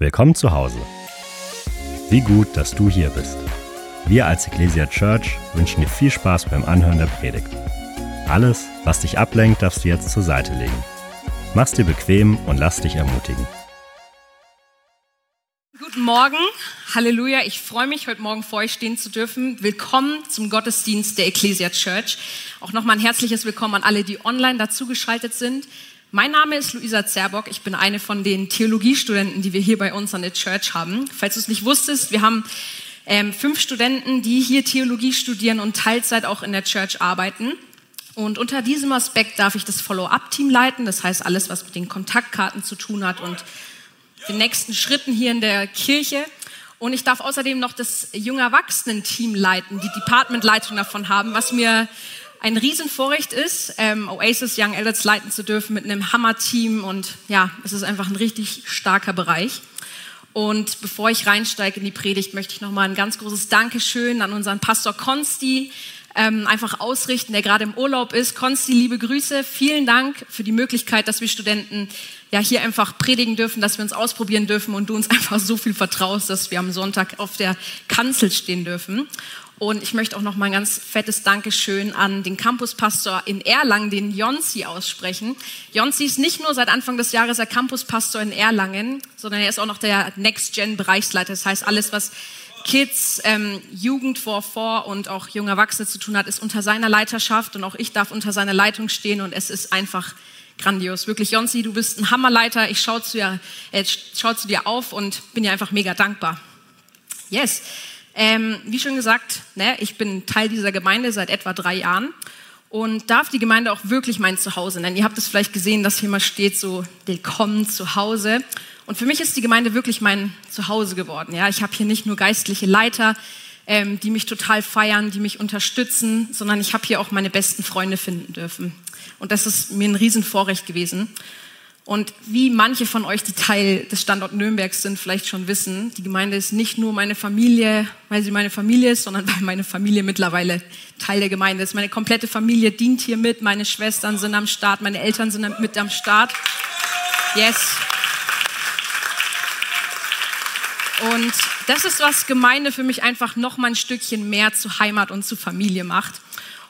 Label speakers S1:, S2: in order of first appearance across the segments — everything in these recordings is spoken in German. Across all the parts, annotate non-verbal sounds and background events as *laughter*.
S1: Willkommen zu Hause. Wie gut, dass du hier bist. Wir als Ecclesia Church wünschen dir viel Spaß beim Anhören der Predigt. Alles, was dich ablenkt, darfst du jetzt zur Seite legen. Mach's dir bequem und lass dich ermutigen.
S2: Guten Morgen, Halleluja. Ich freue mich, heute Morgen vor euch stehen zu dürfen. Willkommen zum Gottesdienst der Ecclesia Church. Auch nochmal ein herzliches Willkommen an alle, die online dazugeschaltet sind. Mein Name ist Luisa Zerbock. Ich bin eine von den Theologiestudenten, die wir hier bei uns an der Church haben. Falls du es nicht wusstest, wir haben ähm, fünf Studenten, die hier Theologie studieren und Teilzeit auch in der Church arbeiten. Und unter diesem Aspekt darf ich das Follow-up-Team leiten. Das heißt, alles, was mit den Kontaktkarten zu tun hat und den nächsten Schritten hier in der Kirche. Und ich darf außerdem noch das junge Erwachsenen-Team leiten, die Department-Leitung davon haben, was mir ein Riesenvorrecht ist, ähm, Oasis Young Adults leiten zu dürfen mit einem Hammer-Team und ja, es ist einfach ein richtig starker Bereich. Und bevor ich reinsteige in die Predigt, möchte ich nochmal ein ganz großes Dankeschön an unseren Pastor Konsti ähm, einfach ausrichten, der gerade im Urlaub ist. Konsti, liebe Grüße, vielen Dank für die Möglichkeit, dass wir Studenten ja hier einfach predigen dürfen, dass wir uns ausprobieren dürfen und du uns *laughs* einfach so viel vertraust, dass wir am Sonntag auf der Kanzel stehen dürfen. Und ich möchte auch noch mal ein ganz fettes Dankeschön an den Campuspastor in Erlangen, den Jonsi, aussprechen. Jonsi ist nicht nur seit Anfang des Jahres der Campuspastor in Erlangen, sondern er ist auch noch der Next-Gen-Bereichsleiter. Das heißt, alles, was Kids, ähm, Jugend vor vor und auch junge Erwachsene zu tun hat, ist unter seiner Leiterschaft und auch ich darf unter seiner Leitung stehen und es ist einfach grandios. Wirklich, Jonsi, du bist ein Hammerleiter. Ich schaue zu, äh, schau zu dir auf und bin dir einfach mega dankbar. Yes. Ähm, wie schon gesagt, ne, ich bin Teil dieser Gemeinde seit etwa drei Jahren und darf die Gemeinde auch wirklich mein Zuhause nennen. Ihr habt es vielleicht gesehen, dass hier mal steht so Willkommen zu Hause. Und für mich ist die Gemeinde wirklich mein Zuhause geworden. Ja, ich habe hier nicht nur geistliche Leiter, ähm, die mich total feiern, die mich unterstützen, sondern ich habe hier auch meine besten Freunde finden dürfen. Und das ist mir ein Riesenvorrecht gewesen. Und wie manche von euch, die Teil des Standort Nürnbergs sind, vielleicht schon wissen, die Gemeinde ist nicht nur meine Familie, weil sie meine Familie ist, sondern *laughs* weil meine Familie mittlerweile Teil der Gemeinde ist. Meine komplette Familie dient hier mit, meine Schwestern sind am Start, meine Eltern sind mit am Start. Yes. Und das ist, was Gemeinde für mich einfach noch mal ein Stückchen mehr zu Heimat und zu Familie macht.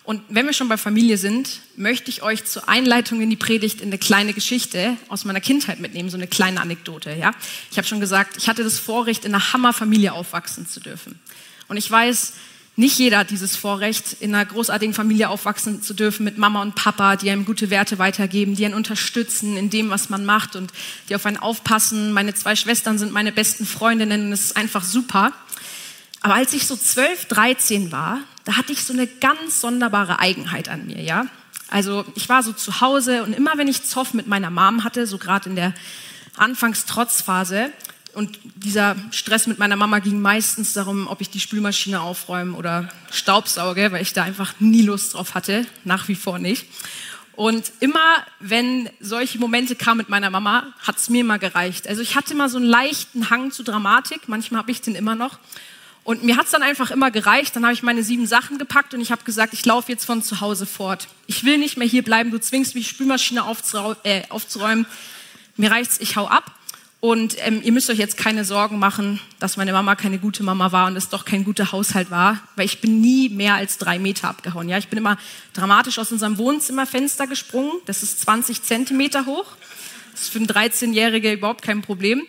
S2: Und wenn wir schon bei Familie sind, möchte ich euch zur Einleitung in die Predigt in eine kleine Geschichte aus meiner Kindheit mitnehmen, so eine kleine Anekdote. Ja? Ich habe schon gesagt, ich hatte das Vorrecht, in einer Hammerfamilie aufwachsen zu dürfen. Und ich weiß, nicht jeder hat dieses Vorrecht, in einer großartigen Familie aufwachsen zu dürfen mit Mama und Papa, die einem gute Werte weitergeben, die einen unterstützen in dem, was man macht und die auf einen aufpassen. Meine zwei Schwestern sind meine besten Freundinnen und es ist einfach super. Aber als ich so 12, 13 war, da hatte ich so eine ganz sonderbare Eigenheit an mir, ja. Also ich war so zu Hause und immer wenn ich Zoff mit meiner Mom hatte, so gerade in der Anfangstrotzphase, und dieser Stress mit meiner Mama ging meistens darum, ob ich die Spülmaschine aufräume oder Staubsauge, weil ich da einfach nie Lust drauf hatte, nach wie vor nicht. Und immer, wenn solche Momente kamen mit meiner Mama, hat es mir immer gereicht. Also ich hatte immer so einen leichten Hang zu Dramatik, manchmal habe ich den immer noch. Und mir hat es dann einfach immer gereicht. Dann habe ich meine sieben Sachen gepackt und ich habe gesagt, ich laufe jetzt von zu Hause fort. Ich will nicht mehr hier bleiben. Du zwingst mich, Spülmaschine äh, aufzuräumen. Mir reicht's, ich hau ab. Und ähm, ihr müsst euch jetzt keine Sorgen machen, dass meine Mama keine gute Mama war und es doch kein guter Haushalt war, weil ich bin nie mehr als drei Meter abgehauen. Ja, ich bin immer dramatisch aus unserem Wohnzimmerfenster gesprungen. Das ist 20 Zentimeter hoch. Das ist für einen 13-Jährigen überhaupt kein Problem.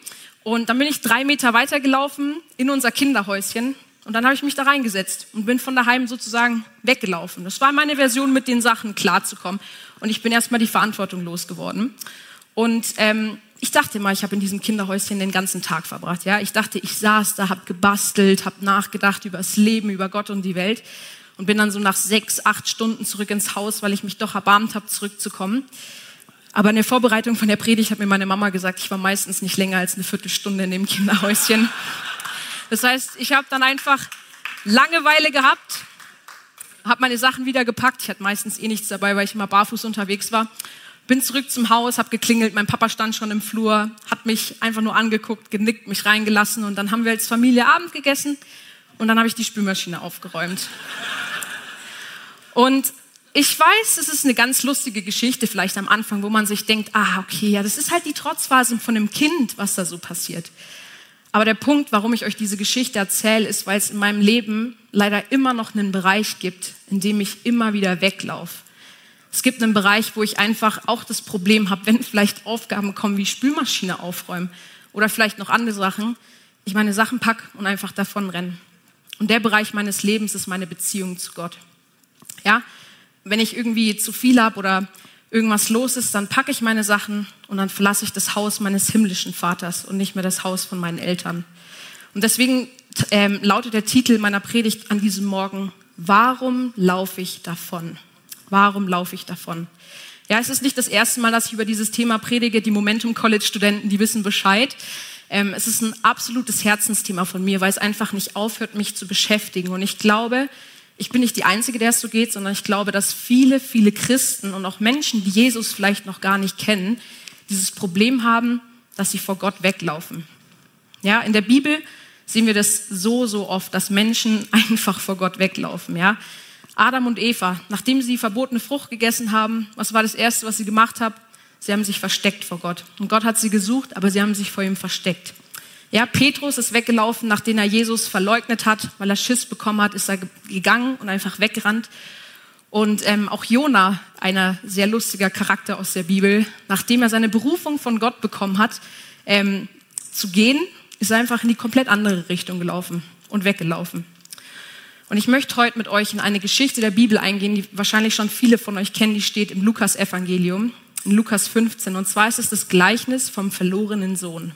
S2: Und dann bin ich drei Meter weitergelaufen in unser Kinderhäuschen und dann habe ich mich da reingesetzt und bin von daheim sozusagen weggelaufen. Das war meine Version, mit den Sachen klarzukommen. Und ich bin erstmal die Verantwortung losgeworden. Und ähm, ich dachte mal, ich habe in diesem Kinderhäuschen den ganzen Tag verbracht. Ja, ich dachte, ich saß da, habe gebastelt, habe nachgedacht über das Leben, über Gott und die Welt und bin dann so nach sechs, acht Stunden zurück ins Haus, weil ich mich doch erbarmt habe, zurückzukommen. Aber in der Vorbereitung von der Predigt hat mir meine Mama gesagt, ich war meistens nicht länger als eine Viertelstunde in dem Kinderhäuschen. Das heißt, ich habe dann einfach Langeweile gehabt, habe meine Sachen wieder gepackt. Ich hatte meistens eh nichts dabei, weil ich immer barfuß unterwegs war. Bin zurück zum Haus, habe geklingelt, mein Papa stand schon im Flur, hat mich einfach nur angeguckt, genickt, mich reingelassen und dann haben wir als Familie Abend gegessen und dann habe ich die Spülmaschine aufgeräumt. Und ich weiß, es ist eine ganz lustige Geschichte vielleicht am Anfang, wo man sich denkt, ah, okay, ja, das ist halt die Trotzphase von einem Kind, was da so passiert. Aber der Punkt, warum ich euch diese Geschichte erzähle, ist, weil es in meinem Leben leider immer noch einen Bereich gibt, in dem ich immer wieder weglaufe. Es gibt einen Bereich, wo ich einfach auch das Problem habe, wenn vielleicht Aufgaben kommen wie Spülmaschine aufräumen oder vielleicht noch andere Sachen, ich meine Sachen pack und einfach davon renne. Und der Bereich meines Lebens ist meine Beziehung zu Gott. Ja, wenn ich irgendwie zu viel habe oder irgendwas los ist, dann packe ich meine Sachen und dann verlasse ich das Haus meines himmlischen Vaters und nicht mehr das Haus von meinen Eltern. Und deswegen ähm, lautet der Titel meiner Predigt an diesem Morgen, Warum laufe ich davon? Warum laufe ich davon? Ja, es ist nicht das erste Mal, dass ich über dieses Thema predige. Die Momentum College Studenten, die wissen Bescheid. Ähm, es ist ein absolutes Herzensthema von mir, weil es einfach nicht aufhört, mich zu beschäftigen. Und ich glaube, ich bin nicht die Einzige, der es so geht, sondern ich glaube, dass viele, viele Christen und auch Menschen, die Jesus vielleicht noch gar nicht kennen, dieses Problem haben, dass sie vor Gott weglaufen. Ja, in der Bibel sehen wir das so, so oft, dass Menschen *laughs* einfach vor Gott weglaufen. Ja, Adam und Eva, nachdem sie verbotene Frucht gegessen haben, was war das Erste, was sie gemacht haben? Sie haben sich versteckt vor Gott. Und Gott hat sie gesucht, aber sie haben sich vor ihm versteckt. Ja, Petrus ist weggelaufen, nachdem er Jesus verleugnet hat, weil er Schiss bekommen hat, ist er gegangen und einfach weggerannt. Und ähm, auch Jona, einer sehr lustiger Charakter aus der Bibel, nachdem er seine Berufung von Gott bekommen hat, ähm, zu gehen, ist er einfach in die komplett andere Richtung gelaufen und weggelaufen. Und ich möchte heute mit euch in eine Geschichte der Bibel eingehen, die wahrscheinlich schon viele von euch kennen, die steht im Lukas-Evangelium, in Lukas 15. Und zwar ist es das Gleichnis vom verlorenen Sohn.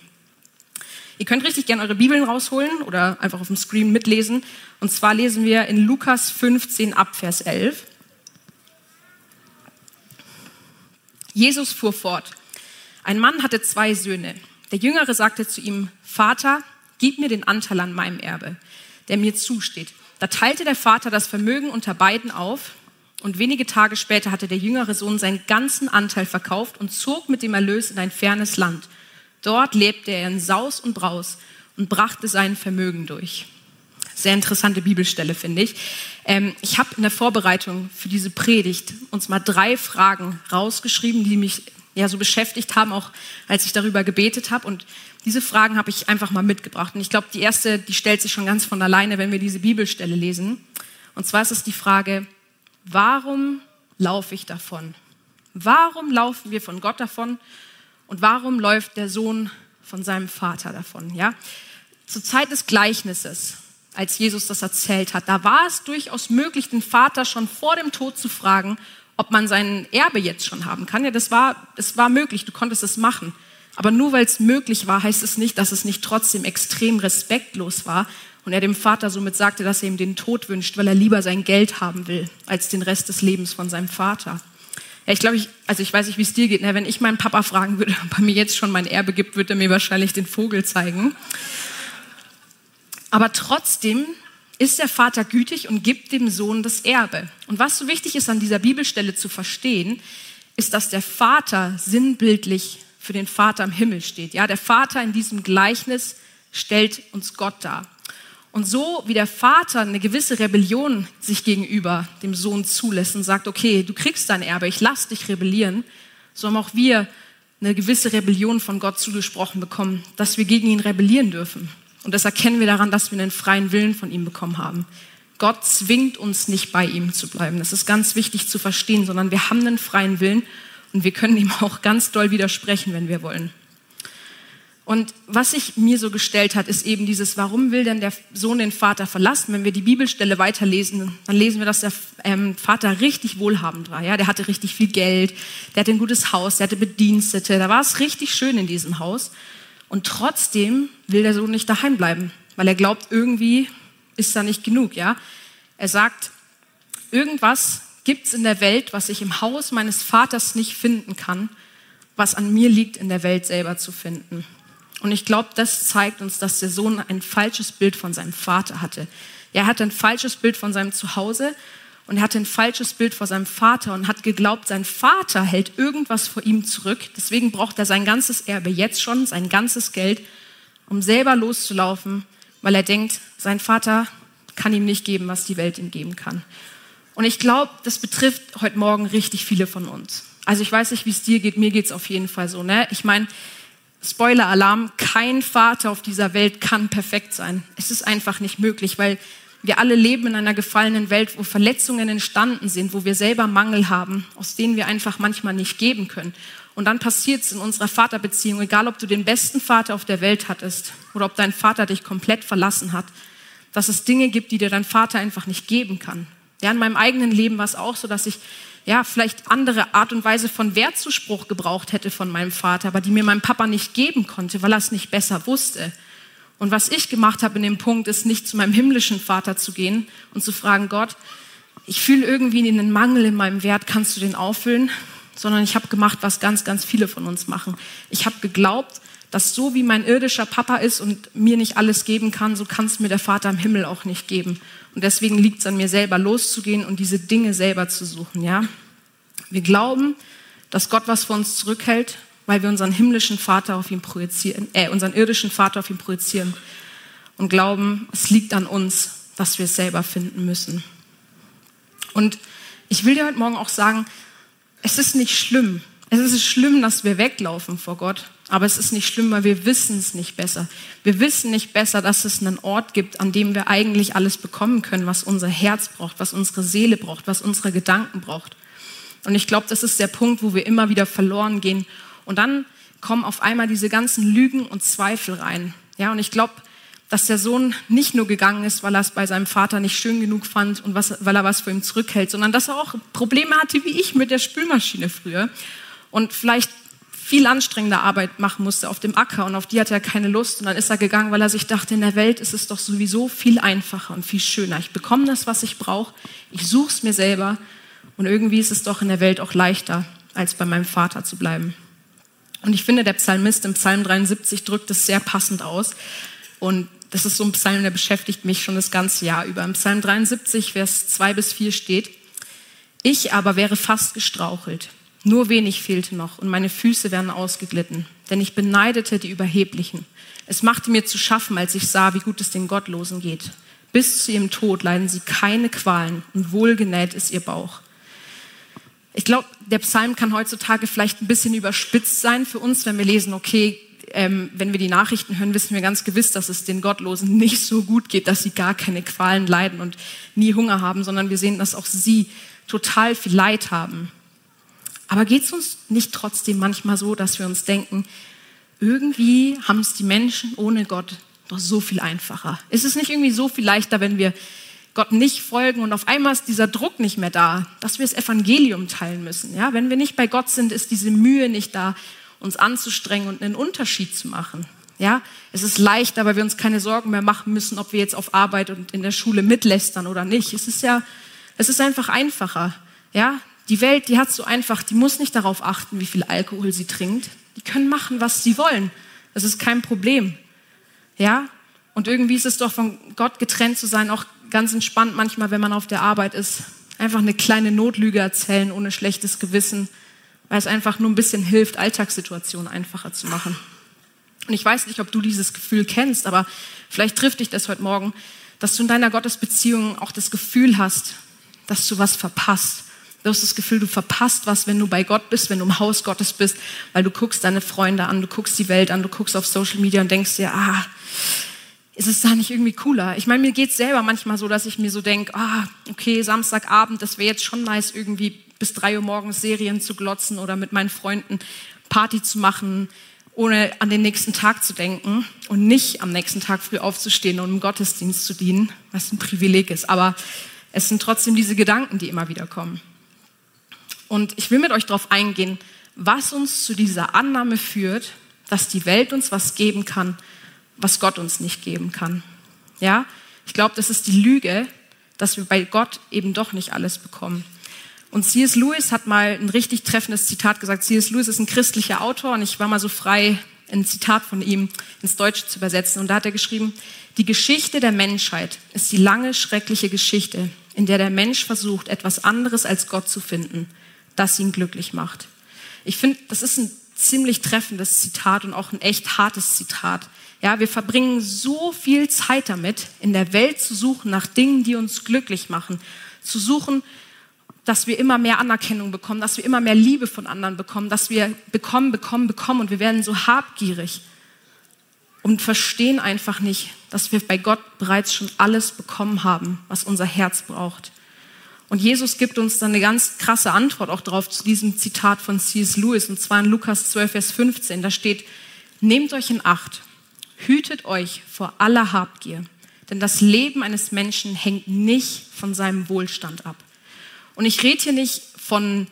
S2: Ihr könnt richtig gerne eure Bibeln rausholen oder einfach auf dem Screen mitlesen. Und zwar lesen wir in Lukas 15 ab Vers 11. Jesus fuhr fort. Ein Mann hatte zwei Söhne. Der Jüngere sagte zu ihm, Vater, gib mir den Anteil an meinem Erbe, der mir zusteht. Da teilte der Vater das Vermögen unter beiden auf und wenige Tage später hatte der jüngere Sohn seinen ganzen Anteil verkauft und zog mit dem Erlös in ein fernes Land Dort lebte er in Saus und Braus und brachte sein Vermögen durch. Sehr interessante Bibelstelle, finde ich. Ähm, ich habe in der Vorbereitung für diese Predigt uns mal drei Fragen rausgeschrieben, die mich ja so beschäftigt haben, auch als ich darüber gebetet habe. Und diese Fragen habe ich einfach mal mitgebracht. Und ich glaube, die erste, die stellt sich schon ganz von alleine, wenn wir diese Bibelstelle lesen. Und zwar ist es die Frage, warum laufe ich davon? Warum laufen wir von Gott davon und warum läuft der Sohn von seinem Vater davon? Ja? Zur Zeit des Gleichnisses, als Jesus das erzählt hat, da war es durchaus möglich, den Vater schon vor dem Tod zu fragen, ob man sein Erbe jetzt schon haben kann. Ja, das war, das war möglich, du konntest es machen. Aber nur weil es möglich war, heißt es nicht, dass es nicht trotzdem extrem respektlos war und er dem Vater somit sagte, dass er ihm den Tod wünscht, weil er lieber sein Geld haben will als den Rest des Lebens von seinem Vater. Ja, ich glaube, ich, also ich weiß nicht, wie es dir geht. Ne? Wenn ich meinen Papa fragen würde, *laughs* ob er mir jetzt schon mein Erbe gibt, würde er mir wahrscheinlich den Vogel zeigen. Aber trotzdem ist der Vater gütig und gibt dem Sohn das Erbe. Und was so wichtig ist an dieser Bibelstelle zu verstehen, ist, dass der Vater sinnbildlich für den Vater im Himmel steht. Ja, der Vater in diesem Gleichnis stellt uns Gott dar. Und so wie der Vater eine gewisse Rebellion sich gegenüber dem Sohn zulässt und sagt, okay, du kriegst dein Erbe, ich lass dich rebellieren, so haben auch wir eine gewisse Rebellion von Gott zugesprochen bekommen, dass wir gegen ihn rebellieren dürfen. Und das erkennen wir daran, dass wir einen freien Willen von ihm bekommen haben. Gott zwingt uns nicht bei ihm zu bleiben. Das ist ganz wichtig zu verstehen, sondern wir haben einen freien Willen und wir können ihm auch ganz doll widersprechen, wenn wir wollen. Und was sich mir so gestellt hat, ist eben dieses, warum will denn der Sohn den Vater verlassen? Wenn wir die Bibelstelle weiterlesen, dann lesen wir, dass der ähm, Vater richtig wohlhabend war. Ja, der hatte richtig viel Geld, der hatte ein gutes Haus, der hatte Bedienstete, da war es richtig schön in diesem Haus. Und trotzdem will der Sohn nicht daheim bleiben, weil er glaubt, irgendwie ist da nicht genug. Ja, er sagt, irgendwas gibt es in der Welt, was ich im Haus meines Vaters nicht finden kann, was an mir liegt, in der Welt selber zu finden. Und ich glaube, das zeigt uns, dass der Sohn ein falsches Bild von seinem Vater hatte. Er hatte ein falsches Bild von seinem Zuhause und er hatte ein falsches Bild vor seinem Vater und hat geglaubt, sein Vater hält irgendwas vor ihm zurück. Deswegen braucht er sein ganzes Erbe jetzt schon, sein ganzes Geld, um selber loszulaufen, weil er denkt, sein Vater kann ihm nicht geben, was die Welt ihm geben kann. Und ich glaube, das betrifft heute Morgen richtig viele von uns. Also ich weiß nicht, wie es dir geht, mir geht es auf jeden Fall so. Ne? Ich meine, Spoiler-Alarm, kein Vater auf dieser Welt kann perfekt sein. Es ist einfach nicht möglich, weil wir alle leben in einer gefallenen Welt, wo Verletzungen entstanden sind, wo wir selber Mangel haben, aus denen wir einfach manchmal nicht geben können. Und dann passiert es in unserer Vaterbeziehung, egal ob du den besten Vater auf der Welt hattest oder ob dein Vater dich komplett verlassen hat, dass es Dinge gibt, die dir dein Vater einfach nicht geben kann. Ja, in meinem eigenen Leben war es auch so, dass ich ja, vielleicht andere Art und Weise von Wertzuspruch gebraucht hätte von meinem Vater, aber die mir mein Papa nicht geben konnte, weil er es nicht besser wusste. Und was ich gemacht habe in dem Punkt, ist nicht zu meinem himmlischen Vater zu gehen und zu fragen, Gott, ich fühle irgendwie einen Mangel in meinem Wert, kannst du den auffüllen? Sondern ich habe gemacht, was ganz, ganz viele von uns machen. Ich habe geglaubt, dass so wie mein irdischer Papa ist und mir nicht alles geben kann, so kann es mir der Vater im Himmel auch nicht geben. Und deswegen liegt es an mir selber, loszugehen und diese Dinge selber zu suchen. Ja? Wir glauben, dass Gott was vor uns zurückhält, weil wir unseren himmlischen Vater auf ihn projizieren, äh, unseren irdischen Vater auf ihn projizieren und glauben, es liegt an uns, dass wir es selber finden müssen. Und ich will dir heute Morgen auch sagen, es ist nicht schlimm. Es ist schlimm, dass wir weglaufen vor Gott, aber es ist nicht schlimm, weil wir wissen es nicht besser. Wir wissen nicht besser, dass es einen Ort gibt, an dem wir eigentlich alles bekommen können, was unser Herz braucht, was unsere Seele braucht, was unsere Gedanken braucht. Und ich glaube, das ist der Punkt, wo wir immer wieder verloren gehen. Und dann kommen auf einmal diese ganzen Lügen und Zweifel rein. Ja, und ich glaube, dass der Sohn nicht nur gegangen ist, weil er es bei seinem Vater nicht schön genug fand und was, weil er was für ihn zurückhält, sondern dass er auch Probleme hatte wie ich mit der Spülmaschine früher und vielleicht viel anstrengende Arbeit machen musste auf dem Acker und auf die hatte er keine Lust und dann ist er gegangen, weil er sich dachte, in der Welt ist es doch sowieso viel einfacher und viel schöner. Ich bekomme das, was ich brauche, ich suche es mir selber und irgendwie ist es doch in der Welt auch leichter, als bei meinem Vater zu bleiben. Und ich finde, der Psalmist im Psalm 73 drückt es sehr passend aus. Und das ist so ein Psalm, der beschäftigt mich schon das ganze Jahr über. Im Psalm 73, Vers 2 bis 4 steht, ich aber wäre fast gestrauchelt. Nur wenig fehlte noch und meine Füße wären ausgeglitten, denn ich beneidete die Überheblichen. Es machte mir zu schaffen, als ich sah, wie gut es den Gottlosen geht. Bis zu ihrem Tod leiden sie keine Qualen und wohlgenäht ist ihr Bauch. Ich glaube, der Psalm kann heutzutage vielleicht ein bisschen überspitzt sein für uns, wenn wir lesen, okay, ähm, wenn wir die Nachrichten hören, wissen wir ganz gewiss, dass es den Gottlosen *laughs* nicht so gut geht, dass sie gar keine Qualen leiden und nie Hunger haben, sondern wir sehen, dass auch sie total viel Leid haben. Aber geht es uns nicht trotzdem manchmal so, dass wir uns denken, irgendwie haben es die Menschen ohne Gott doch so viel einfacher? Ist es nicht irgendwie so viel leichter, wenn wir Gott nicht folgen und auf einmal ist dieser Druck nicht mehr da, dass wir das Evangelium teilen müssen. Ja, wenn wir nicht bei Gott sind, ist diese Mühe nicht da, uns anzustrengen und einen Unterschied zu machen. Ja, es ist leichter, weil wir uns keine Sorgen mehr machen müssen, ob wir jetzt auf Arbeit und in der Schule mitlästern oder nicht. Es ist ja, es ist einfach einfacher. Ja, die Welt, die hat so einfach, die muss nicht darauf achten, wie viel Alkohol sie trinkt. Die können machen, was sie wollen. Das ist kein Problem. Ja, und irgendwie ist es doch von Gott getrennt zu sein, auch ganz entspannt manchmal, wenn man auf der Arbeit ist, einfach eine kleine Notlüge erzählen ohne schlechtes Gewissen, weil es einfach nur ein bisschen hilft, Alltagssituationen einfacher zu machen. Und ich weiß nicht, ob du dieses Gefühl kennst, aber vielleicht trifft dich das heute Morgen, dass du in deiner Gottesbeziehung auch das Gefühl hast, dass du was verpasst. Du hast das Gefühl, du verpasst was, wenn du bei Gott bist, wenn du im Haus Gottes bist, weil du guckst deine Freunde an, du guckst die Welt an, du guckst auf Social Media und denkst dir, ah, ist es da nicht irgendwie cooler? Ich meine, mir geht es selber manchmal so, dass ich mir so denke, ah, okay, Samstagabend, das wäre jetzt schon nice, irgendwie bis drei Uhr morgens Serien zu glotzen oder mit meinen Freunden Party zu machen, ohne an den nächsten Tag zu denken und nicht am nächsten Tag früh aufzustehen und im Gottesdienst zu dienen, was ein Privileg ist. Aber es sind trotzdem diese Gedanken, die immer wieder kommen. Und ich will mit euch darauf eingehen, was uns zu dieser Annahme führt, dass die Welt uns was geben kann, was Gott uns nicht geben kann. Ja, ich glaube, das ist die Lüge, dass wir bei Gott eben doch nicht alles bekommen. Und C.S. Lewis hat mal ein richtig treffendes Zitat gesagt. C.S. Lewis ist ein christlicher Autor und ich war mal so frei, ein Zitat von ihm ins Deutsche zu übersetzen. Und da hat er geschrieben, die Geschichte der Menschheit ist die lange, schreckliche Geschichte, in der der Mensch versucht, etwas anderes als Gott zu finden, das ihn glücklich macht. Ich finde, das ist ein ziemlich treffendes Zitat und auch ein echt hartes Zitat. Ja, wir verbringen so viel Zeit damit, in der Welt zu suchen nach Dingen, die uns glücklich machen, zu suchen dass wir immer mehr Anerkennung bekommen, dass wir immer mehr Liebe von anderen bekommen, dass wir bekommen, bekommen, bekommen und wir werden so habgierig und verstehen einfach nicht, dass wir bei Gott bereits schon alles bekommen haben, was unser Herz braucht. Und Jesus gibt uns dann eine ganz krasse Antwort auch drauf zu diesem Zitat von C.S. Lewis, und zwar in Lukas 12, Vers 15. Da steht, nehmt euch in Acht, hütet euch vor aller Habgier, denn das Leben eines Menschen hängt nicht von seinem Wohlstand ab. Und ich rede hier nicht von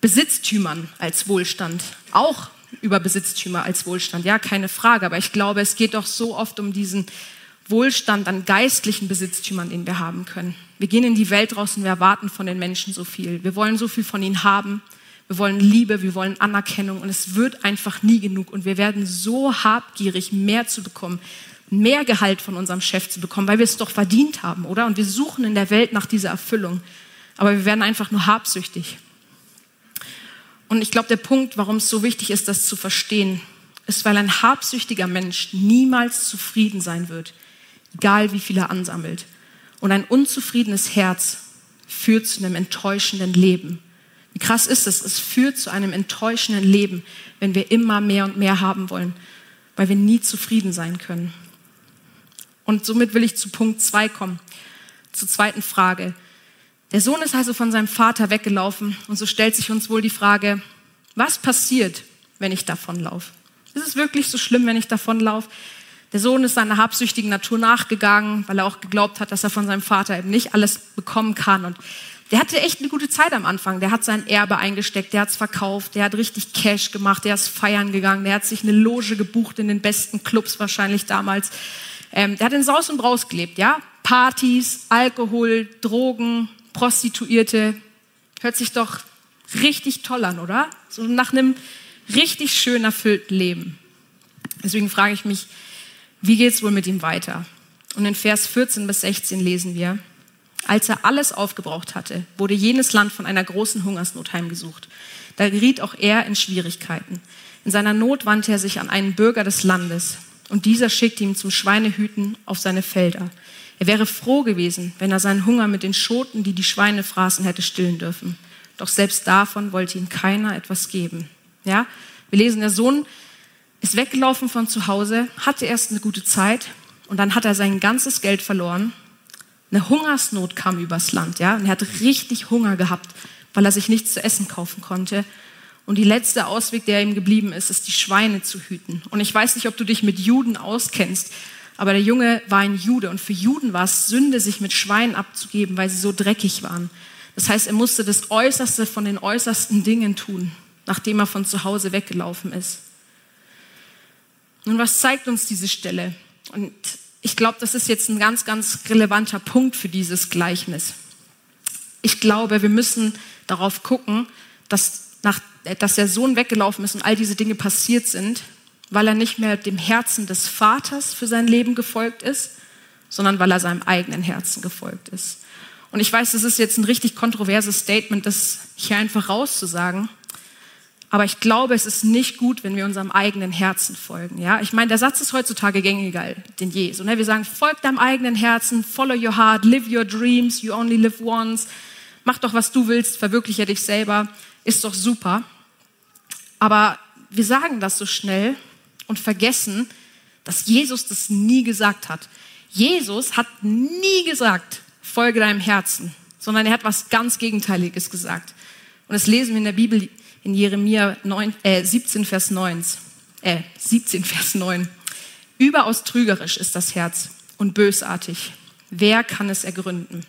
S2: Besitztümern als Wohlstand, auch über Besitztümer als Wohlstand, ja, keine Frage, aber ich glaube, es geht doch so oft um diesen Wohlstand an geistlichen Besitztümern, den wir haben können. Wir gehen in die Welt raus und wir erwarten von den Menschen so viel. Wir wollen so viel von ihnen haben. Wir wollen Liebe, wir wollen Anerkennung und es wird einfach nie genug und wir werden so habgierig, mehr zu bekommen, mehr Gehalt von unserem Chef zu bekommen, weil wir es doch verdient haben, oder? Und wir suchen in der Welt nach dieser Erfüllung, aber wir werden einfach nur habsüchtig. Und ich glaube, der Punkt, warum es so wichtig ist, das zu verstehen, ist, weil ein habsüchtiger Mensch niemals zufrieden sein wird, egal wie viel er ansammelt. Und ein unzufriedenes Herz führt zu einem enttäuschenden Leben. Wie krass ist es? Es führt zu einem enttäuschenden Leben, wenn wir immer mehr und mehr haben wollen, weil wir nie zufrieden sein können. Und somit will ich zu Punkt zwei kommen, zur zweiten Frage. Der Sohn ist also von seinem Vater weggelaufen und so stellt sich uns wohl die Frage, was passiert, wenn ich davonlaufe? Ist es wirklich so schlimm, wenn ich davonlaufe? Der Sohn ist seiner habsüchtigen Natur nachgegangen, weil er auch geglaubt hat, dass er von seinem Vater eben nicht alles bekommen kann. Und der hatte echt eine gute Zeit am Anfang. Der hat sein Erbe eingesteckt, der hat es verkauft, der hat richtig Cash gemacht, der ist feiern gegangen, der hat sich eine Loge gebucht in den besten Clubs wahrscheinlich damals. Ähm, der hat in Saus und Braus gelebt, ja? Partys, Alkohol, Drogen, Prostituierte. Hört sich doch richtig toll an, oder? So nach einem richtig schön erfüllten Leben. Deswegen frage ich mich, wie geht es wohl mit ihm weiter? Und in Vers 14 bis 16 lesen wir, als er alles aufgebraucht hatte, wurde jenes Land von einer großen Hungersnot heimgesucht. Da geriet auch er in Schwierigkeiten. In seiner Not wandte er sich an einen Bürger des Landes und dieser schickte ihn zum Schweinehüten auf seine Felder. Er wäre froh gewesen, wenn er seinen Hunger mit den Schoten, die die Schweine fraßen, hätte stillen dürfen. Doch selbst davon wollte ihm keiner etwas geben. Ja, wir lesen, der Sohn ist weggelaufen von zu Hause, hatte erst eine gute Zeit und dann hat er sein ganzes Geld verloren. Eine Hungersnot kam übers Land, ja, und er hat richtig Hunger gehabt, weil er sich nichts zu essen kaufen konnte. Und die letzte Ausweg, der ihm geblieben ist, ist die Schweine zu hüten. Und ich weiß nicht, ob du dich mit Juden auskennst, aber der Junge war ein Jude und für Juden war es Sünde, sich mit Schweinen abzugeben, weil sie so dreckig waren. Das heißt, er musste das Äußerste von den äußersten Dingen tun, nachdem er von zu Hause weggelaufen ist. Nun, was zeigt uns diese Stelle? Und ich glaube, das ist jetzt ein ganz, ganz relevanter Punkt für dieses Gleichnis. Ich glaube, wir müssen darauf gucken, dass, nach, dass der Sohn weggelaufen ist und all diese Dinge passiert sind, weil er nicht mehr dem Herzen des Vaters für sein Leben gefolgt ist, sondern weil er seinem eigenen Herzen gefolgt ist. Und ich weiß, das ist jetzt ein richtig kontroverses Statement, das hier einfach rauszusagen. Aber ich glaube, es ist nicht gut, wenn wir unserem eigenen Herzen folgen. Ja, ich meine, der Satz ist heutzutage gängiger denn je. So, ne? Wir sagen, folg deinem eigenen Herzen, follow your heart, live your dreams, you only live once. Mach doch, was du willst, verwirkliche dich selber. Ist doch super. Aber wir sagen das so schnell und vergessen, dass Jesus das nie gesagt hat. Jesus hat nie gesagt, folge deinem Herzen, sondern er hat was ganz Gegenteiliges gesagt. Und das lesen wir in der Bibel in Jeremia 9, äh, 17, Vers 9. Äh, 17, Vers 9. Überaus trügerisch ist das Herz und bösartig. Wer kann es ergründen?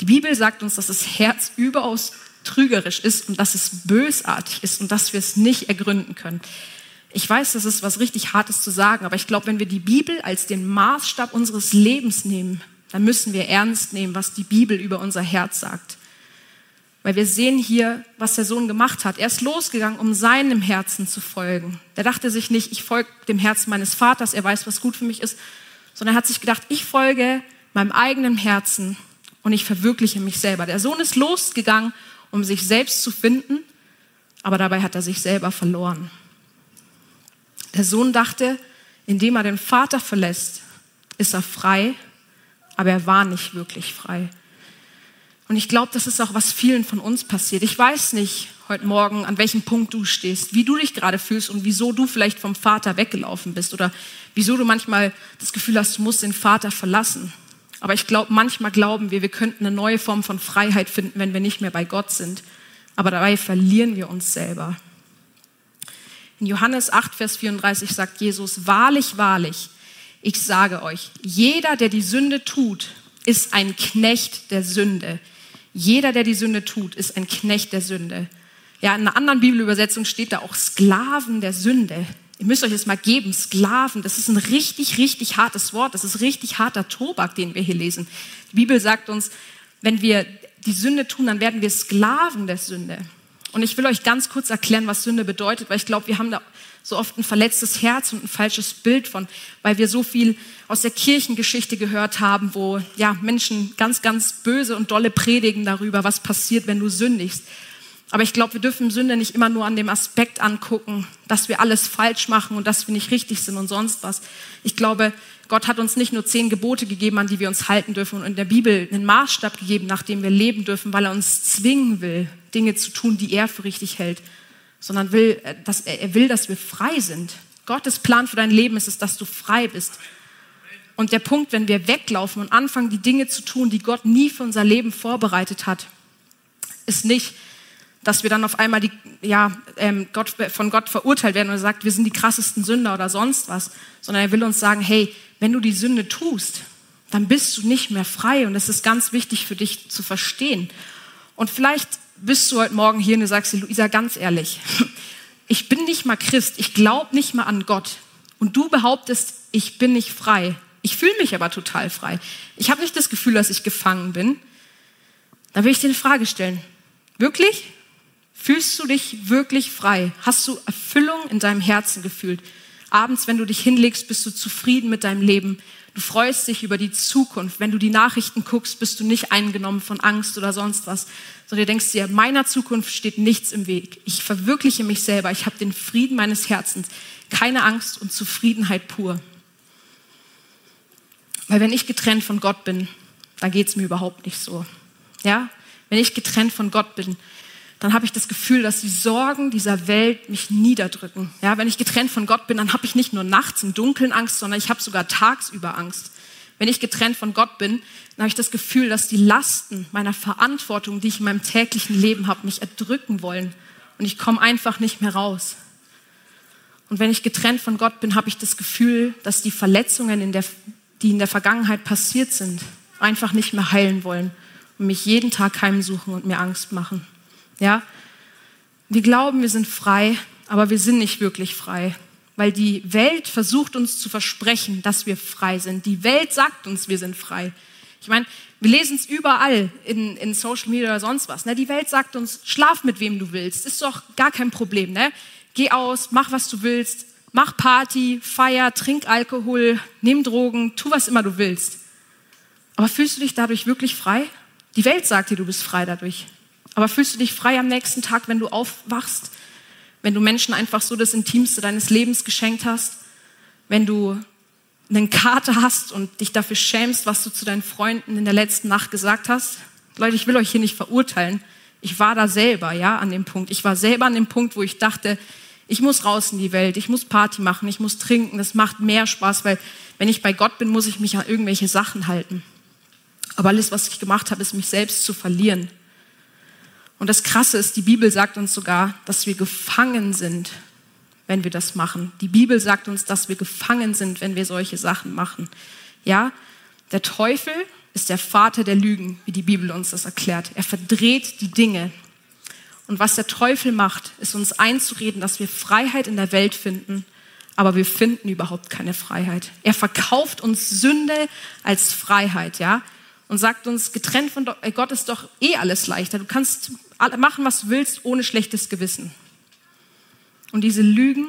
S2: Die Bibel sagt uns, dass das Herz überaus trügerisch ist und dass es bösartig ist und dass wir es nicht ergründen können. Ich weiß, das ist was richtig Hartes zu sagen, aber ich glaube, wenn wir die Bibel als den Maßstab unseres Lebens nehmen, dann müssen wir ernst nehmen, was die Bibel über unser Herz sagt. Weil wir sehen hier, was der Sohn gemacht hat. Er ist losgegangen, um seinem Herzen zu folgen. Der dachte sich nicht, ich folge dem Herzen meines Vaters, er weiß, was gut für mich ist, sondern er hat sich gedacht, ich folge meinem eigenen Herzen und ich verwirkliche mich selber. Der Sohn ist losgegangen, um sich selbst zu finden, aber dabei hat er sich selber verloren. Der Sohn dachte, indem er den Vater verlässt, ist er frei, aber er war nicht wirklich frei. Und ich glaube, das ist auch, was vielen von uns passiert. Ich weiß nicht heute Morgen, an welchem Punkt du stehst, wie du dich gerade fühlst und wieso du vielleicht vom Vater weggelaufen bist oder wieso du manchmal das Gefühl hast, du musst den Vater verlassen. Aber ich glaube, manchmal glauben wir, wir könnten eine neue Form von Freiheit finden, wenn wir nicht mehr bei Gott sind. Aber dabei verlieren wir uns selber. In Johannes 8, Vers 34 sagt Jesus, wahrlich, wahrlich, ich sage euch, jeder, der die Sünde tut, ist ein Knecht der Sünde. Jeder, der die Sünde tut, ist ein Knecht der Sünde. Ja, in einer anderen Bibelübersetzung steht da auch Sklaven der Sünde. Ihr müsst euch das mal geben, Sklaven. Das ist ein richtig, richtig hartes Wort. Das ist richtig harter Tobak, den wir hier lesen. Die Bibel sagt uns, wenn wir die Sünde tun, dann werden wir Sklaven der Sünde. Und ich will euch ganz kurz erklären, was Sünde bedeutet, weil ich glaube, wir haben da so oft ein verletztes Herz und ein falsches Bild von, weil wir so viel aus der Kirchengeschichte gehört haben, wo ja Menschen ganz, ganz böse und dolle predigen darüber, was passiert, wenn du sündigst. Aber ich glaube, wir dürfen Sünde nicht immer nur an dem Aspekt angucken, dass wir alles falsch machen und dass wir nicht richtig sind und sonst was. Ich glaube, Gott hat uns nicht nur zehn Gebote gegeben, an die wir uns halten dürfen und in der Bibel einen Maßstab gegeben, nach dem wir leben dürfen, weil er uns zwingen will, Dinge zu tun, die er für richtig hält, sondern will, äh, dass er, er will, dass wir frei sind. Gottes Plan für dein Leben ist es, dass du frei bist. Und der Punkt, wenn wir weglaufen und anfangen, die Dinge zu tun, die Gott nie für unser Leben vorbereitet hat, ist nicht, dass wir dann auf einmal die, ja, ähm, Gott, von Gott verurteilt werden und er sagt, wir sind die krassesten Sünder oder sonst was, sondern er will uns sagen, hey, wenn du die Sünde tust, dann bist du nicht mehr frei und das ist ganz wichtig für dich zu verstehen. Und vielleicht bist du heute Morgen hier und du sagst, Luisa, ganz ehrlich, *laughs* ich bin nicht mal Christ, ich glaube nicht mal an Gott und du behauptest, ich bin nicht frei. Ich fühle mich aber total frei. Ich habe nicht das Gefühl, dass ich gefangen bin. Da will ich dir eine Frage stellen. Wirklich? Fühlst du dich wirklich frei? Hast du Erfüllung in deinem Herzen gefühlt? Abends, wenn du dich hinlegst, bist du zufrieden mit deinem Leben. Du freust dich über die Zukunft. Wenn du die Nachrichten guckst, bist du nicht eingenommen von Angst oder sonst was, sondern denkst dir, meiner Zukunft steht nichts im Weg. Ich verwirkliche mich selber. Ich habe den Frieden meines Herzens. Keine Angst und Zufriedenheit pur. Weil wenn ich getrennt von Gott bin, dann geht es mir überhaupt nicht so. Ja? Wenn ich getrennt von Gott bin, dann habe ich das Gefühl, dass die Sorgen dieser Welt mich niederdrücken. Ja, wenn ich getrennt von Gott bin, dann habe ich nicht nur nachts im Dunkeln Angst, sondern ich habe sogar tagsüber Angst. Wenn ich getrennt von Gott bin, dann habe ich das Gefühl, dass die Lasten meiner Verantwortung, die ich in meinem täglichen Leben habe, mich erdrücken wollen. Und ich komme einfach nicht mehr raus. Und wenn ich getrennt von Gott bin, habe ich das Gefühl, dass die Verletzungen, in der, die in der Vergangenheit passiert sind, einfach nicht mehr heilen wollen und mich jeden Tag heimsuchen und mir Angst machen. Ja? Wir glauben, wir sind frei, aber wir sind nicht wirklich frei, weil die Welt versucht uns zu versprechen, dass wir frei sind. Die Welt sagt uns, wir sind frei. Ich meine, wir lesen es überall in, in Social Media oder sonst was. Ne? Die Welt sagt uns, schlaf mit wem du willst, ist doch gar kein Problem. Ne? Geh aus, mach was du willst, mach Party, feier, trink Alkohol, nimm Drogen, tu was immer du willst. Aber fühlst du dich dadurch wirklich frei? Die Welt sagt dir, du bist frei dadurch. Aber fühlst du dich frei am nächsten Tag, wenn du aufwachst? Wenn du Menschen einfach so das Intimste deines Lebens geschenkt hast? Wenn du einen Kater hast und dich dafür schämst, was du zu deinen Freunden in der letzten Nacht gesagt hast? Leute, ich will euch hier nicht verurteilen. Ich war da selber, ja, an dem Punkt. Ich war selber an dem Punkt, wo ich dachte, ich muss raus in die Welt, ich muss Party machen, ich muss trinken, das macht mehr Spaß, weil wenn ich bei Gott bin, muss ich mich an irgendwelche Sachen halten. Aber alles, was ich gemacht habe, ist mich selbst zu verlieren. Und das Krasse ist, die Bibel sagt uns sogar, dass wir gefangen sind, wenn wir das machen. Die Bibel sagt uns, dass wir gefangen sind, wenn wir solche Sachen machen. Ja, der Teufel ist der Vater der Lügen, wie die Bibel uns das erklärt. Er verdreht die Dinge. Und was der Teufel macht, ist uns einzureden, dass wir Freiheit in der Welt finden, aber wir finden überhaupt keine Freiheit. Er verkauft uns Sünde als Freiheit, ja, und sagt uns, getrennt von äh, Gott ist doch eh alles leichter. Du kannst machen, was du willst, ohne schlechtes Gewissen. Und diese Lügen,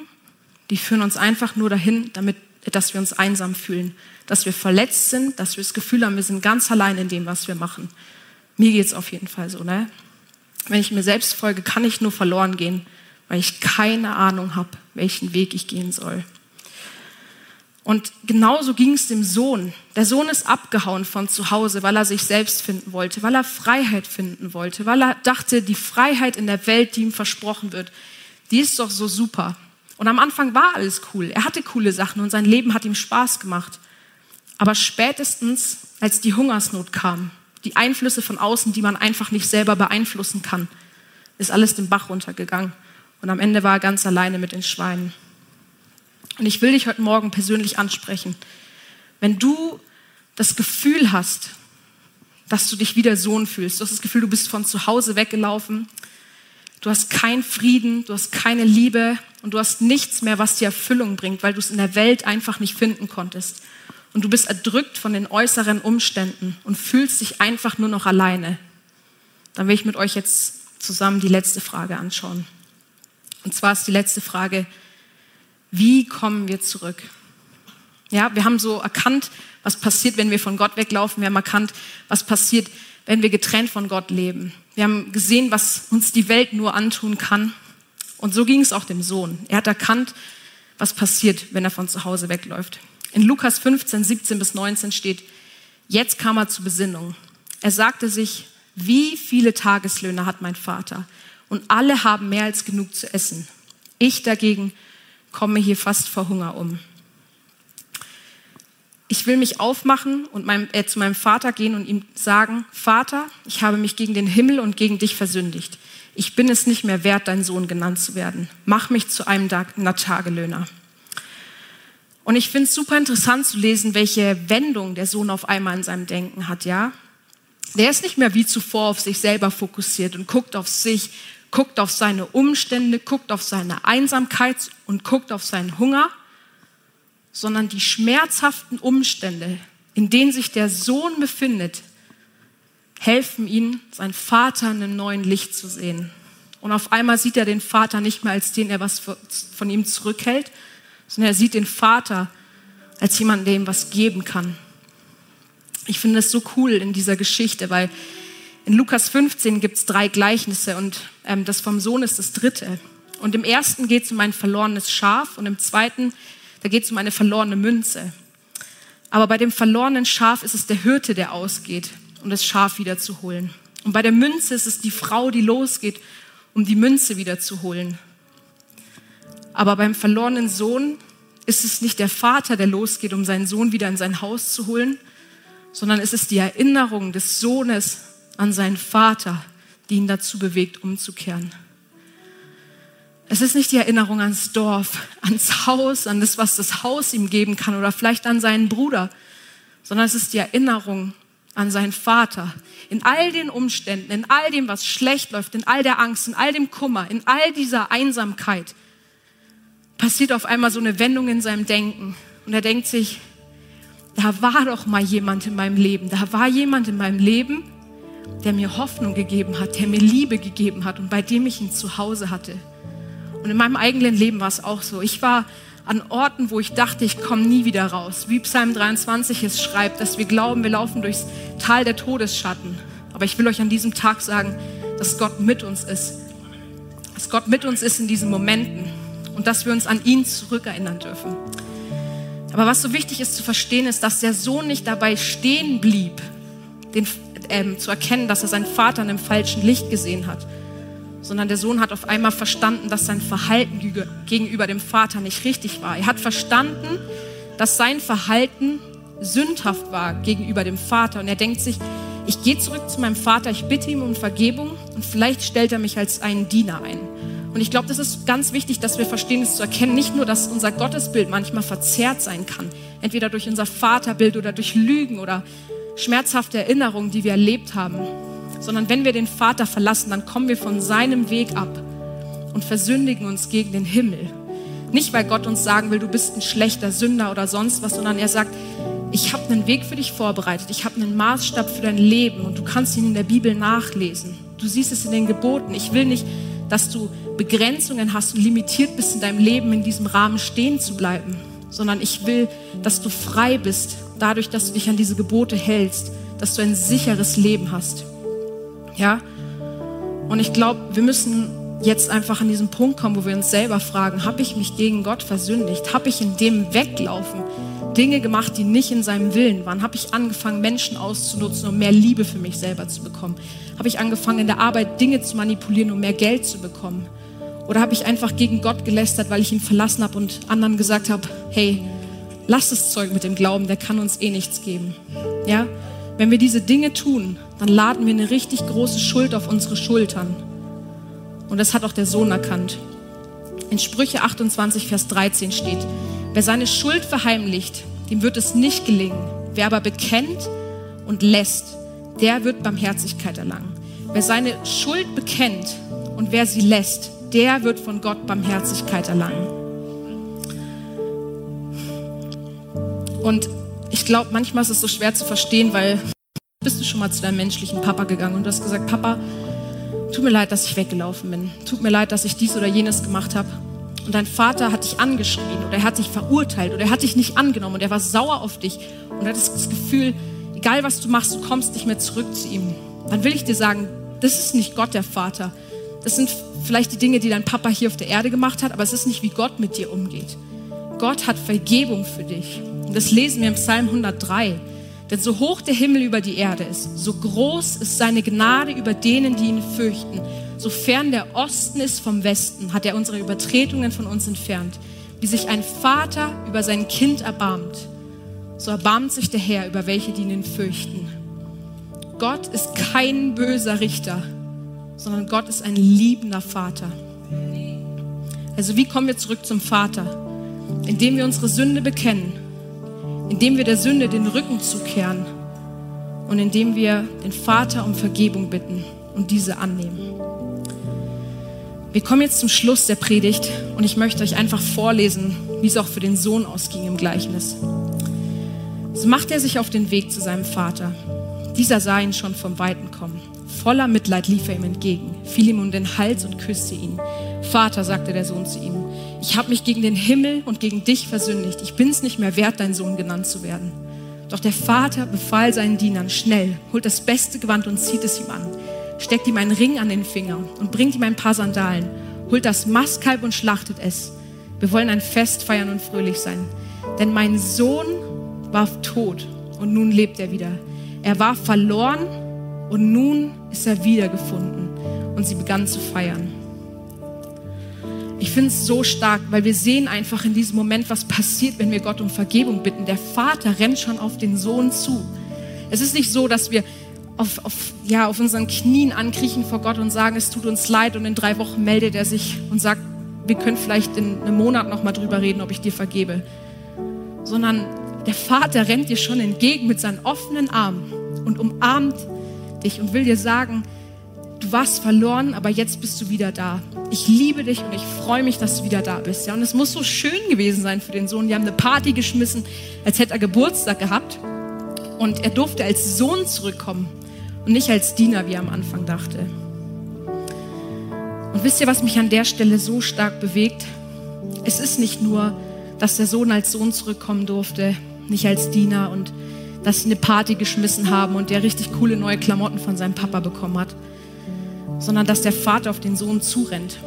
S2: die führen uns einfach nur dahin, damit, dass wir uns einsam fühlen, dass wir verletzt sind, dass wir das Gefühl haben, wir sind ganz allein in dem, was wir machen. Mir geht es auf jeden Fall so. Ne? Wenn ich mir selbst folge, kann ich nur verloren gehen, weil ich keine Ahnung habe, welchen Weg ich gehen soll. Und genauso ging es dem Sohn. Der Sohn ist abgehauen von zu Hause, weil er sich selbst finden wollte, weil er Freiheit finden wollte, weil er dachte, die Freiheit in der Welt, die ihm versprochen wird, die ist doch so super. Und am Anfang war alles cool. Er hatte coole Sachen und sein Leben hat ihm Spaß gemacht. Aber spätestens, als die Hungersnot kam, die Einflüsse von außen, die man einfach nicht selber beeinflussen kann, ist alles den Bach runtergegangen. Und am Ende war er ganz alleine mit den Schweinen. Und ich will dich heute Morgen persönlich ansprechen. Wenn du das Gefühl hast, dass du dich wieder Sohn fühlst, du hast das Gefühl, du bist von zu Hause weggelaufen, du hast keinen Frieden, du hast keine Liebe und du hast nichts mehr, was dir Erfüllung bringt, weil du es in der Welt einfach nicht finden konntest. Und du bist erdrückt von den äußeren Umständen und fühlst dich einfach nur noch alleine. Dann will ich mit euch jetzt zusammen die letzte Frage anschauen. Und zwar ist die letzte Frage, wie kommen wir zurück? Ja, wir haben so erkannt, was passiert, wenn wir von Gott weglaufen. Wir haben erkannt, was passiert, wenn wir getrennt von Gott leben. Wir haben gesehen, was uns die Welt nur antun kann. Und so ging es auch dem Sohn. Er hat erkannt, was passiert, wenn er von zu Hause wegläuft. In Lukas 15, 17 bis 19 steht, jetzt kam er zur Besinnung. Er sagte sich, wie viele Tageslöhne hat mein Vater? Und alle haben mehr als genug zu essen. Ich dagegen komme hier fast vor Hunger um. Ich will mich aufmachen und meinem, äh, zu meinem Vater gehen und ihm sagen, Vater, ich habe mich gegen den Himmel und gegen dich versündigt. Ich bin es nicht mehr wert, dein Sohn genannt zu werden. Mach mich zu einem Tagelöhner. Und ich finde es super interessant zu lesen, welche Wendung der Sohn auf einmal in seinem Denken hat, ja? Der ist nicht mehr wie zuvor auf sich selber fokussiert und guckt auf sich, guckt auf seine Umstände, guckt auf seine Einsamkeit und guckt auf seinen Hunger, sondern die schmerzhaften Umstände, in denen sich der Sohn befindet, helfen ihm, seinen Vater in einem neuen Licht zu sehen. Und auf einmal sieht er den Vater nicht mehr als den, der was von ihm zurückhält, sondern er sieht den Vater als jemanden, der ihm was geben kann. Ich finde es so cool in dieser Geschichte, weil in Lukas 15 gibt es drei Gleichnisse und ähm, das vom Sohn ist das dritte. Und im ersten geht es um ein verlorenes Schaf und im zweiten, da geht es um eine verlorene Münze. Aber bei dem verlorenen Schaf ist es der Hirte, der ausgeht, um das Schaf wiederzuholen. Und bei der Münze ist es die Frau, die losgeht, um die Münze wiederzuholen. Aber beim verlorenen Sohn ist es nicht der Vater, der losgeht, um seinen Sohn wieder in sein Haus zu holen, sondern es ist die Erinnerung des Sohnes an seinen Vater, die ihn dazu bewegt, umzukehren. Es ist nicht die Erinnerung ans Dorf, ans Haus, an das, was das Haus ihm geben kann oder vielleicht an seinen Bruder, sondern es ist die Erinnerung an seinen Vater. In all den Umständen, in all dem, was schlecht läuft, in all der Angst, in all dem Kummer, in all dieser Einsamkeit, passiert auf einmal so eine Wendung in seinem Denken. Und er denkt sich, da war doch mal jemand in meinem Leben, da war jemand in meinem Leben, der mir Hoffnung gegeben hat, der mir Liebe gegeben hat und bei dem ich ihn zu Hause hatte. Und in meinem eigenen Leben war es auch so. Ich war an Orten, wo ich dachte, ich komme nie wieder raus. Wie Psalm 23 es schreibt, dass wir glauben, wir laufen durchs Tal der Todesschatten. Aber ich will euch an diesem Tag sagen, dass Gott mit uns ist. Dass Gott mit uns ist in diesen Momenten und dass wir uns an ihn zurückerinnern dürfen. Aber was so wichtig ist zu verstehen, ist, dass der Sohn nicht dabei stehen blieb, den, ähm, zu erkennen, dass er seinen Vater in einem falschen Licht gesehen hat, sondern der Sohn hat auf einmal verstanden, dass sein Verhalten gegenüber dem Vater nicht richtig war. Er hat verstanden, dass sein Verhalten sündhaft war gegenüber dem Vater und er denkt sich, ich gehe zurück zu meinem Vater, ich bitte ihm um Vergebung und vielleicht stellt er mich als einen Diener ein. Und ich glaube, das ist ganz wichtig, dass wir verstehen, es zu erkennen, nicht nur, dass unser Gottesbild manchmal verzerrt sein kann, entweder durch unser Vaterbild oder durch Lügen oder schmerzhafte Erinnerungen, die wir erlebt haben, sondern wenn wir den Vater verlassen, dann kommen wir von seinem Weg ab und versündigen uns gegen den Himmel. Nicht, weil Gott uns sagen will, du bist ein schlechter Sünder oder sonst was, sondern er sagt, ich habe einen Weg für dich vorbereitet, ich habe einen Maßstab für dein Leben und du kannst ihn in der Bibel nachlesen. Du siehst es in den Geboten. Ich will nicht, dass du Begrenzungen hast und limitiert bist in deinem Leben, in diesem Rahmen stehen zu bleiben, sondern ich will, dass du frei bist, dadurch, dass du dich an diese Gebote hältst, dass du ein sicheres Leben hast. Ja? Und ich glaube, wir müssen jetzt einfach an diesen Punkt kommen, wo wir uns selber fragen, habe ich mich gegen Gott versündigt? Habe ich in dem Weglaufen Dinge gemacht, die nicht in seinem Willen waren? Habe ich angefangen, Menschen auszunutzen, um mehr Liebe für mich selber zu bekommen? Habe ich angefangen, in der Arbeit Dinge zu manipulieren, um mehr Geld zu bekommen? Oder habe ich einfach gegen Gott gelästert, weil ich ihn verlassen habe und anderen gesagt habe, hey, lass das Zeug mit dem Glauben, der kann uns eh nichts geben. Ja? Wenn wir diese Dinge tun, dann laden wir eine richtig große Schuld auf unsere Schultern. Und das hat auch der Sohn erkannt. In Sprüche 28, Vers 13 steht, wer seine Schuld verheimlicht, dem wird es nicht gelingen. Wer aber bekennt und lässt, der wird Barmherzigkeit erlangen. Wer seine Schuld bekennt und wer sie lässt, der wird von Gott Barmherzigkeit erlangen. Und ich glaube, manchmal ist es so schwer zu verstehen, weil bist du schon mal zu deinem menschlichen Papa gegangen und du hast gesagt, Papa, tut mir leid, dass ich weggelaufen bin. Tut mir leid, dass ich dies oder jenes gemacht habe. Und dein Vater hat dich angeschrien oder er hat dich verurteilt oder er hat dich nicht angenommen und er war sauer auf dich und hat das Gefühl, egal was du machst, du kommst nicht mehr zurück zu ihm. Dann will ich dir sagen, das ist nicht Gott der Vater. Das sind vielleicht die Dinge, die dein Papa hier auf der Erde gemacht hat, aber es ist nicht, wie Gott mit dir umgeht. Gott hat Vergebung für dich. Und das lesen wir im Psalm 103. Denn so hoch der Himmel über die Erde ist, so groß ist seine Gnade über denen, die ihn fürchten. Sofern der Osten ist vom Westen, hat er unsere Übertretungen von uns entfernt. Wie sich ein Vater über sein Kind erbarmt, so erbarmt sich der Herr über welche, die ihn fürchten. Gott ist kein böser Richter, sondern Gott ist ein liebender Vater. Also wie kommen wir zurück zum Vater? Indem wir unsere Sünde bekennen indem wir der Sünde den Rücken zukehren und indem wir den Vater um Vergebung bitten und diese annehmen. Wir kommen jetzt zum Schluss der Predigt und ich möchte euch einfach vorlesen, wie es auch für den Sohn ausging im Gleichnis. So machte er sich auf den Weg zu seinem Vater. Dieser sah ihn schon vom Weiten kommen. Voller Mitleid lief er ihm entgegen, fiel ihm um den Hals und küsste ihn. Vater, sagte der Sohn zu ihm, ich habe mich gegen den Himmel und gegen dich versündigt. Ich bin es nicht mehr wert, dein Sohn genannt zu werden. Doch der Vater befahl seinen Dienern, schnell, holt das beste Gewand und zieht es ihm an, steckt ihm einen Ring an den Finger und bringt ihm ein paar Sandalen, holt das Mastkalb und schlachtet es. Wir wollen ein Fest feiern und fröhlich sein. Denn mein Sohn war tot und nun lebt er wieder. Er war verloren und nun ist er wiedergefunden. Und sie begann zu feiern. Ich finde es so stark, weil wir sehen einfach in diesem Moment, was passiert, wenn wir Gott um Vergebung bitten. Der Vater rennt schon auf den Sohn zu. Es ist nicht so, dass wir auf, auf, ja, auf unseren Knien ankriechen vor Gott und sagen, es tut uns leid und in drei Wochen meldet er sich und sagt, wir können vielleicht in einem Monat nochmal drüber reden, ob ich dir vergebe. Sondern der Vater rennt dir schon entgegen mit seinen offenen Armen und umarmt dich und will dir sagen, du warst verloren, aber jetzt bist du wieder da. Ich liebe dich und ich freue mich, dass du wieder da bist. Ja, und es muss so schön gewesen sein für den Sohn. Die haben eine Party geschmissen, als hätte er Geburtstag gehabt. Und er durfte als Sohn zurückkommen und nicht als Diener, wie er am Anfang dachte. Und wisst ihr, was mich an der Stelle so stark bewegt? Es ist nicht nur, dass der Sohn als Sohn zurückkommen durfte, nicht als Diener und dass sie eine Party geschmissen haben und der richtig coole neue Klamotten von seinem Papa bekommen hat, sondern dass der Vater auf den Sohn zurennt.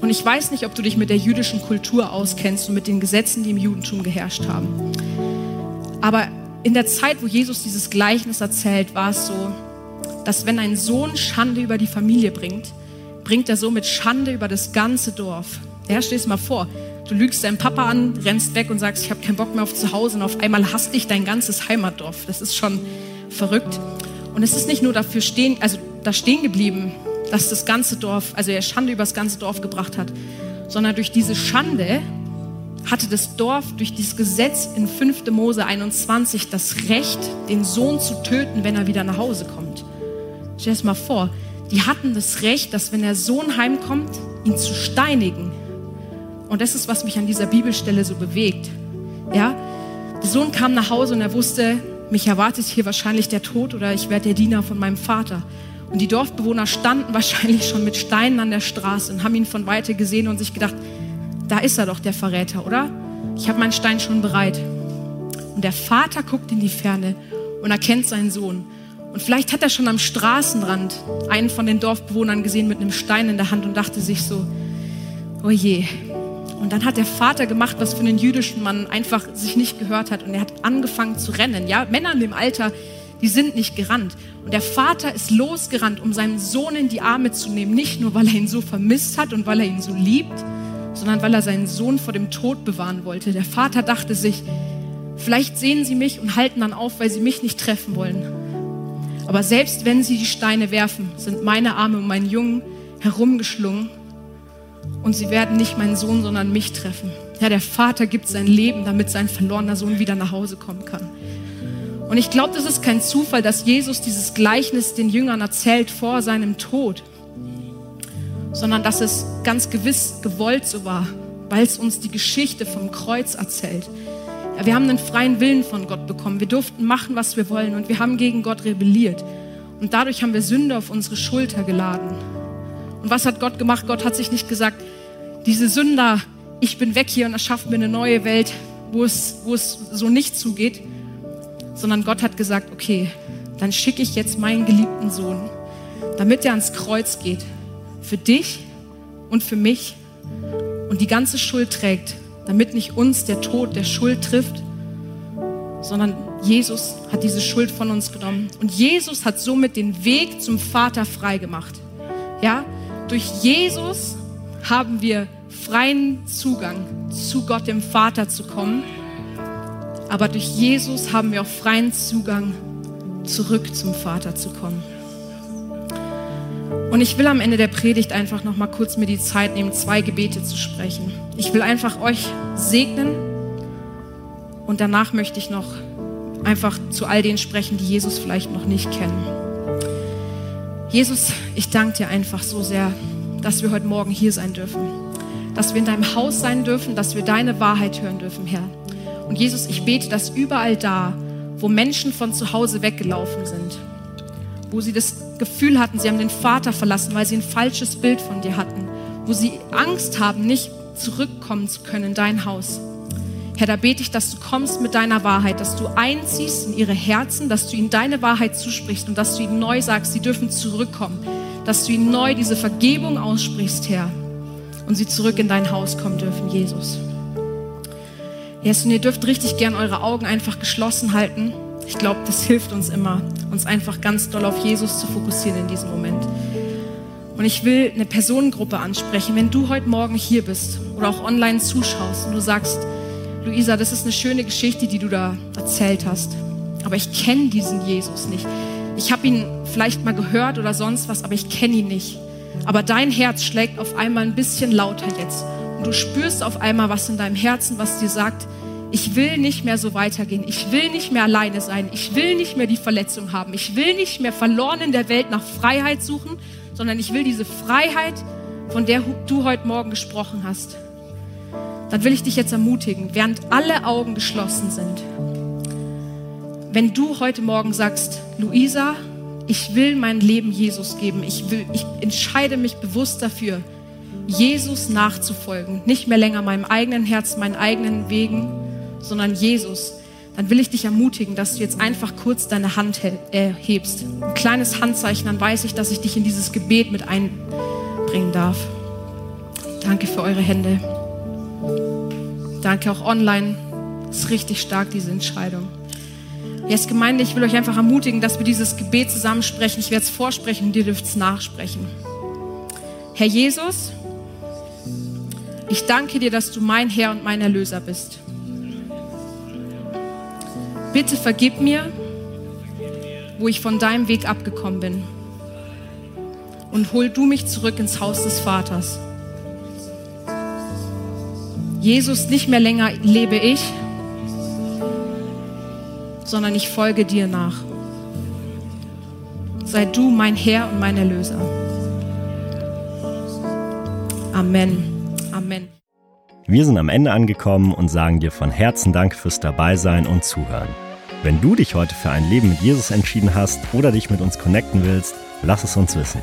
S2: Und ich weiß nicht, ob du dich mit der jüdischen Kultur auskennst und mit den Gesetzen, die im Judentum geherrscht haben. Aber in der Zeit, wo Jesus dieses Gleichnis erzählt, war es so, dass wenn ein Sohn Schande über die Familie bringt, bringt er somit Schande über das ganze Dorf. Ja, stell es mal vor, du lügst deinen Papa an, rennst weg und sagst, ich habe keinen Bock mehr auf zu Hause und auf einmal hasst dich dein ganzes Heimatdorf. Das ist schon verrückt. Und es ist nicht nur dafür stehen, also da stehen geblieben, dass das ganze Dorf, also er Schande über das ganze Dorf gebracht hat, sondern durch diese Schande hatte das Dorf durch dieses Gesetz in 5. Mose 21 das Recht, den Sohn zu töten, wenn er wieder nach Hause kommt. Stell dir das mal vor. Die hatten das Recht, dass wenn der Sohn heimkommt, ihn zu steinigen. Und das ist, was mich an dieser Bibelstelle so bewegt. Ja, der Sohn kam nach Hause und er wusste, mich erwartet hier wahrscheinlich der Tod oder ich werde der Diener von meinem Vater. Und die Dorfbewohner standen *laughs* wahrscheinlich schon mit Steinen an der Straße und haben ihn von weite gesehen und sich gedacht, da ist er doch, der Verräter, oder? Ich habe meinen Stein schon bereit. Und der Vater guckt in die Ferne und erkennt seinen Sohn. Und vielleicht hat er schon am Straßenrand einen von den Dorfbewohnern gesehen mit einem Stein in der Hand und dachte sich so, oh je. Und dann hat der Vater gemacht, was für einen jüdischen Mann einfach sich nicht gehört hat. Und er hat angefangen zu rennen. Ja, Männer in dem Alter, die sind nicht gerannt. Und der Vater ist losgerannt, um seinen Sohn in die Arme zu nehmen. Nicht nur, weil er ihn so vermisst hat und weil er ihn so liebt, sondern weil er seinen Sohn vor dem Tod bewahren wollte. Der Vater dachte sich, vielleicht sehen sie mich und halten dann auf, weil sie mich nicht treffen wollen. Aber selbst wenn sie die Steine werfen, sind meine Arme um meinen Jungen herumgeschlungen und sie werden nicht meinen Sohn, sondern mich treffen. Ja, der Vater gibt sein Leben, damit sein verlorener Sohn wieder nach Hause kommen kann. Und ich glaube, das ist kein Zufall, dass Jesus dieses Gleichnis den Jüngern erzählt vor seinem Tod, sondern dass es ganz gewiss gewollt so war, weil es uns die Geschichte vom Kreuz erzählt. Ja, wir haben einen freien Willen von Gott bekommen. Wir durften machen, was wir wollen und wir haben gegen Gott rebelliert. Und dadurch haben wir Sünde auf unsere Schulter geladen. Und was hat Gott gemacht? Gott hat sich nicht gesagt, diese Sünder, ich bin weg hier und erschafft mir eine neue Welt, wo es, wo es so nicht zugeht, sondern Gott hat gesagt, okay, dann schicke ich jetzt meinen geliebten Sohn, damit er ans Kreuz geht, für dich und für mich und die ganze Schuld trägt, damit nicht uns der Tod der Schuld trifft, sondern Jesus hat diese Schuld von uns genommen. Und Jesus hat somit den Weg zum Vater frei gemacht. Ja, durch Jesus haben wir freien Zugang zu Gott, dem Vater, zu kommen. Aber durch Jesus haben wir auch freien Zugang zurück zum Vater zu kommen. Und ich will am Ende der Predigt einfach noch mal kurz mir die Zeit nehmen, zwei Gebete zu sprechen. Ich will einfach euch segnen und danach möchte ich noch einfach zu all denen sprechen, die Jesus vielleicht noch nicht kennen. Jesus, ich danke dir einfach so sehr, dass wir heute Morgen hier sein dürfen, dass wir in deinem Haus sein dürfen, dass wir deine Wahrheit hören dürfen, Herr. Und Jesus, ich bete, dass überall da, wo Menschen von zu Hause weggelaufen sind, wo sie das Gefühl hatten, sie haben den Vater verlassen, weil sie ein falsches Bild von dir hatten, wo sie Angst haben, nicht zurückkommen zu können in dein Haus. Herr, da bete ich, dass du kommst mit deiner Wahrheit, dass du einziehst in ihre Herzen, dass du ihnen deine Wahrheit zusprichst und dass du ihnen neu sagst, sie dürfen zurückkommen, dass du ihnen neu diese Vergebung aussprichst, Herr, und sie zurück in dein Haus kommen dürfen, Jesus. Yes, und ihr dürft richtig gern eure Augen einfach geschlossen halten. Ich glaube, das hilft uns immer, uns einfach ganz doll auf Jesus zu fokussieren in diesem Moment. Und ich will eine Personengruppe ansprechen. Wenn du heute Morgen hier bist oder auch online zuschaust und du sagst, Luisa, das ist eine schöne Geschichte, die du da erzählt hast, aber ich kenne diesen Jesus nicht. Ich habe ihn vielleicht mal gehört oder sonst was, aber ich kenne ihn nicht. Aber dein Herz schlägt auf einmal ein bisschen lauter jetzt. Und du spürst auf einmal was in deinem Herzen, was dir sagt, ich will nicht mehr so weitergehen. Ich will nicht mehr alleine sein. Ich will nicht mehr die Verletzung haben. Ich will nicht mehr verloren in der Welt nach Freiheit suchen, sondern ich will diese Freiheit, von der du heute Morgen gesprochen hast. Dann will ich dich jetzt ermutigen, während alle Augen geschlossen sind. Wenn du heute Morgen sagst, Luisa, ich will mein Leben Jesus geben. Ich, will, ich entscheide mich bewusst dafür, Jesus nachzufolgen. Nicht mehr länger meinem eigenen Herz, meinen eigenen Wegen, sondern Jesus, dann will ich dich ermutigen, dass du jetzt einfach kurz deine Hand hebst. Ein kleines Handzeichen, dann weiß ich, dass ich dich in dieses Gebet mit einbringen darf. Danke für eure Hände. Danke auch online. Das ist richtig stark, diese Entscheidung. Jetzt Gemeinde, ich will euch einfach ermutigen, dass wir dieses Gebet zusammen sprechen. Ich werde es vorsprechen und ihr dürft es nachsprechen. Herr Jesus, ich danke dir, dass du mein Herr und mein Erlöser bist. Bitte vergib mir, wo ich von deinem Weg abgekommen bin. Und hol du mich zurück ins Haus des Vaters. Jesus, nicht mehr länger lebe ich, sondern ich folge dir nach. Sei du mein Herr und mein Erlöser. Amen. Amen.
S1: Wir sind am Ende angekommen und sagen dir von Herzen Dank fürs Dabeisein und Zuhören. Wenn du dich heute für ein Leben mit Jesus entschieden hast oder dich mit uns connecten willst, lass es uns wissen.